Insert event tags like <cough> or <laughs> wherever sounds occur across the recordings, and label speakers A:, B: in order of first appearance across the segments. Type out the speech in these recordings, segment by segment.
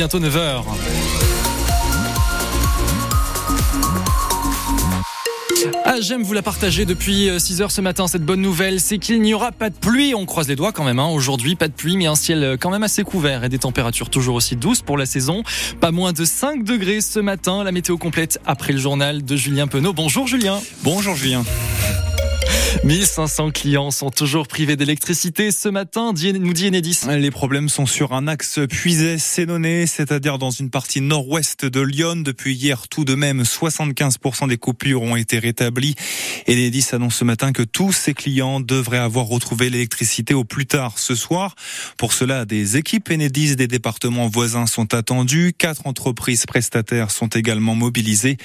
A: bientôt 9h. Ah, j'aime vous la partager depuis 6 euh, heures ce matin. Cette bonne nouvelle, c'est qu'il n'y aura pas de pluie. On croise les doigts quand même. Hein. Aujourd'hui, pas de pluie, mais un ciel euh, quand même assez couvert et des températures toujours aussi douces pour la saison. Pas moins de 5 degrés ce matin. La météo complète après le journal de Julien Penaud. Bonjour Julien.
B: Bonjour Julien.
A: 1500 clients sont toujours privés d'électricité ce matin, nous dit Enedis.
B: Les problèmes sont sur un axe puisé-sénonné, c'est-à-dire dans une partie nord-ouest de Lyon. Depuis hier, tout de même, 75% des coupures ont été rétablies. Enedis annonce ce matin que tous ses clients devraient avoir retrouvé l'électricité au plus tard ce soir. Pour cela, des équipes Enedis des départements voisins sont attendues. Quatre entreprises prestataires sont également mobilisées.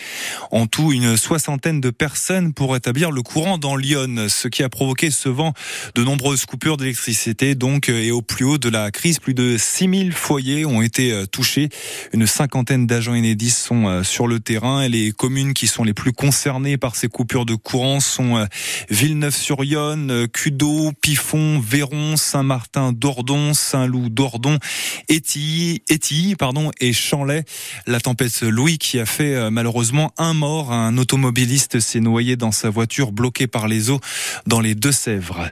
B: En tout, une soixantaine de personnes pour établir le courant dans Lyon ce qui a provoqué ce vent de nombreuses coupures d'électricité. Donc, et au plus haut de la crise, plus de 6000 foyers ont été euh, touchés. Une cinquantaine d'agents Enedis sont euh, sur le terrain et les communes qui sont les plus concernées par ces coupures de courant sont euh, Villeneuve-sur-Yonne, Cudeau, Pifon, Véron, Saint-Martin, Dordon, Saint-Loup, Dordon, Étilly, pardon, et Chanlay. La tempête Louis qui a fait malheureusement un mort. Un automobiliste s'est noyé dans sa voiture bloquée par les dans les Deux-Sèvres.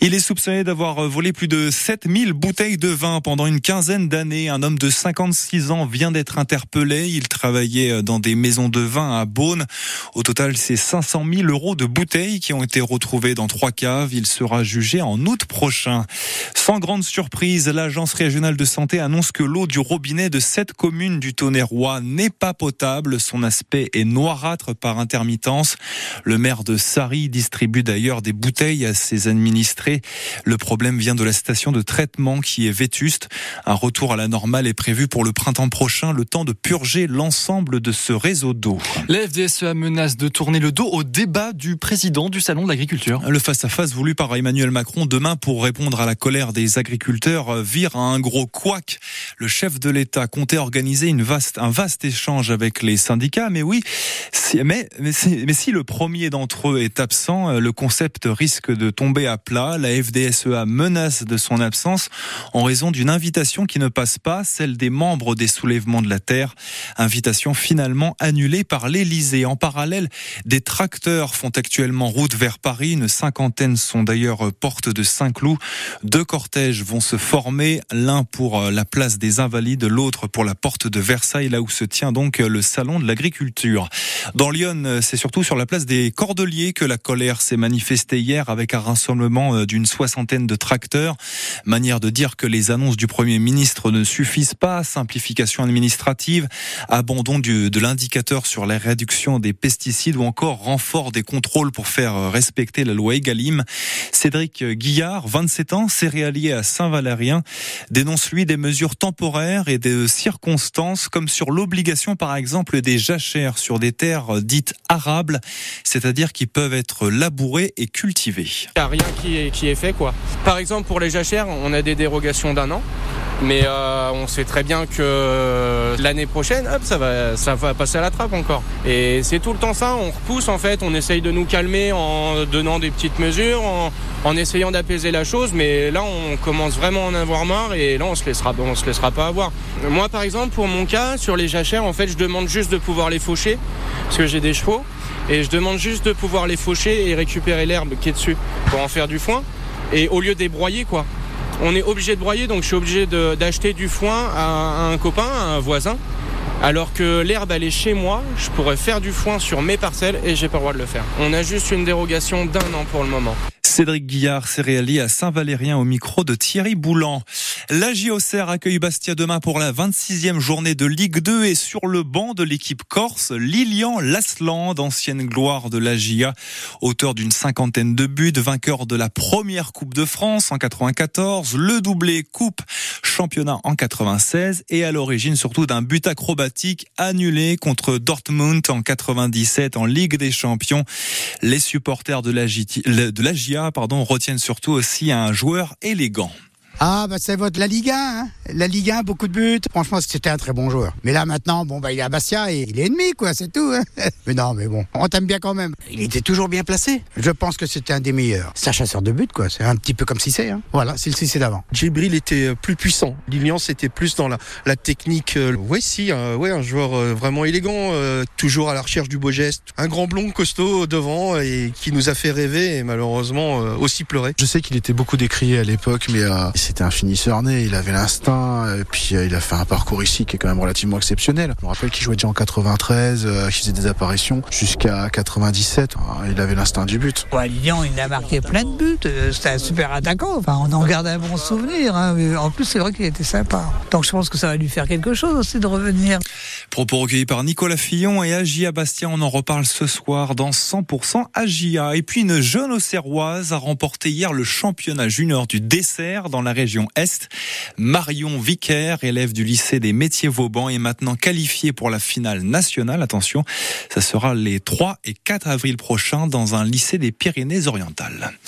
B: Il est soupçonné d'avoir volé plus de 7000 bouteilles de vin pendant une quinzaine d'années. Un homme de 56 ans vient d'être interpellé. Il travaillait dans des maisons de vin à Beaune. Au total, c'est 500 000 euros de bouteilles qui ont été retrouvées dans trois caves. Il sera jugé en août prochain. Sans grande surprise, l'agence régionale de santé annonce que l'eau du robinet de cette commune du Tonnerrois n'est pas potable. Son aspect est noirâtre par intermittence. Le maire de Sari distribue d'ailleurs des bouteilles à ses administrés. Le problème vient de la station de traitement qui est vétuste. Un retour à la normale est prévu pour le printemps prochain, le temps de purger l'ensemble de ce réseau d'eau.
A: La FDSEA menace de tourner le dos au débat du président du Salon de l'agriculture.
B: Le face-à-face voulu par Emmanuel Macron demain pour répondre à la colère des agriculteurs vire à un gros couac. Le chef de l'État comptait organiser une vaste, un vaste échange avec les syndicats, mais oui, mais, mais, mais si le premier d'entre eux est absent, le concept risque de tomber à plat. La FDSEA menace de son absence en raison d'une invitation qui ne passe pas, celle des membres des soulèvements de la Terre. Invitation finalement annulée par l'Élysée. En parallèle, des tracteurs font actuellement route vers Paris. Une cinquantaine sont d'ailleurs porte de Saint-Cloud. Deux cortèges vont se former, l'un pour la place des Invalides, l'autre pour la porte de Versailles, là où se tient donc le salon de l'agriculture. Dans Lyon, c'est surtout sur la place des Cordeliers que la colère s'est manifesté hier avec un rassemblement euh, d'une soixantaine de tracteurs. Manière de dire que les annonces du Premier ministre ne suffisent pas. Simplification administrative, abandon de l'indicateur sur la réduction des pesticides ou encore renfort des contrôles pour faire respecter la loi Egalim. Cédric Guillard, 27 ans, céréalier à Saint-Valérien, dénonce lui des mesures temporaires et des circonstances comme sur l'obligation par exemple des jachères sur des terres dites arables, c'est-à-dire qui peuvent être labourées et cultivé.
C: Il n'y a rien qui est, fait quoi. Par exemple pour les jachères, on a des dérogations d'un an. Mais euh, on sait très bien que l'année prochaine, hop, ça va, ça va passer à la trappe encore. Et c'est tout le temps ça. On repousse en fait. On essaye de nous calmer en donnant des petites mesures, en, essayant d'apaiser la chose. Mais là, on commence vraiment à en avoir marre et là, on se on se laissera pas avoir. Moi, par exemple, pour mon cas, sur les jachères, en fait, je demande juste de pouvoir les faucher parce que j'ai des chevaux et je demande juste de pouvoir les faucher et récupérer l'herbe qui est dessus pour en faire du foin. Et au lieu de broyer, quoi. On est obligé de broyer, donc je suis obligé d'acheter du foin à, un copain, à un voisin. Alors que l'herbe, elle est chez moi, je pourrais faire du foin sur mes parcelles et j'ai pas le droit de le faire. On a juste une dérogation d'un an pour le moment.
B: Cédric Guillard, céréalier à Saint-Valérien au micro de Thierry Boulan. La JOCR accueille Bastia demain pour la 26e journée de Ligue 2 et sur le banc de l'équipe corse, Lilian Lasland, ancienne gloire de la GIA, auteur d'une cinquantaine de buts, vainqueur de la première Coupe de France en 94, le doublé Coupe championnat en 96 et à l'origine surtout d'un but acrobatique annulé contre Dortmund en 97 en Ligue des Champions. Les supporters de la, GIA retiennent surtout aussi un joueur élégant.
D: Ah, bah c'est votre la Ligue 1, hein la Ligue 1, beaucoup de buts. Franchement, c'était un très bon joueur. Mais là, maintenant, bon, bah, il est à Bastia et il est ennemi, quoi, c'est tout. Hein <laughs> mais non, mais bon, on t'aime bien quand même. Il était toujours bien placé. Je pense que c'était un des meilleurs. C'est un chasseur de buts, quoi. C'est un petit peu comme Cissé, hein. Voilà, c'est le Cissé d'avant.
E: Djibril était plus puissant. Lilian, c'était plus dans la, la technique. Oui, si, euh, ouais, un joueur euh, vraiment élégant, euh, toujours à la recherche du beau geste. Un grand blond costaud devant et qui nous a fait rêver et malheureusement aussi pleurer.
F: Je sais qu'il était beaucoup décrié à l'époque, mais c'était un finisseur né. Il avait l'instinct et puis il a fait un parcours ici qui est quand même relativement exceptionnel. Je me rappelle qu'il jouait déjà en 93, qu'il faisait des apparitions jusqu'à 97. Il avait l'instinct du but.
G: Ouais, Lilian, il a marqué plein de buts. C'était un super attaquant. Enfin, on en garde un bon souvenir. Hein. En plus, c'est vrai qu'il était sympa. Donc je pense que ça va lui faire quelque chose aussi de revenir.
B: Propos recueillis par Nicolas Fillon et Agia Bastien. On en reparle ce soir dans 100% Agia. Et puis une jeune Auxerroise a remporté hier le championnat junior du dessert dans la région Est. Marion Vicaire, élève du lycée des métiers Vauban, est maintenant qualifiée pour la finale nationale. Attention, ça sera les 3 et 4 avril prochains dans un lycée des Pyrénées-Orientales.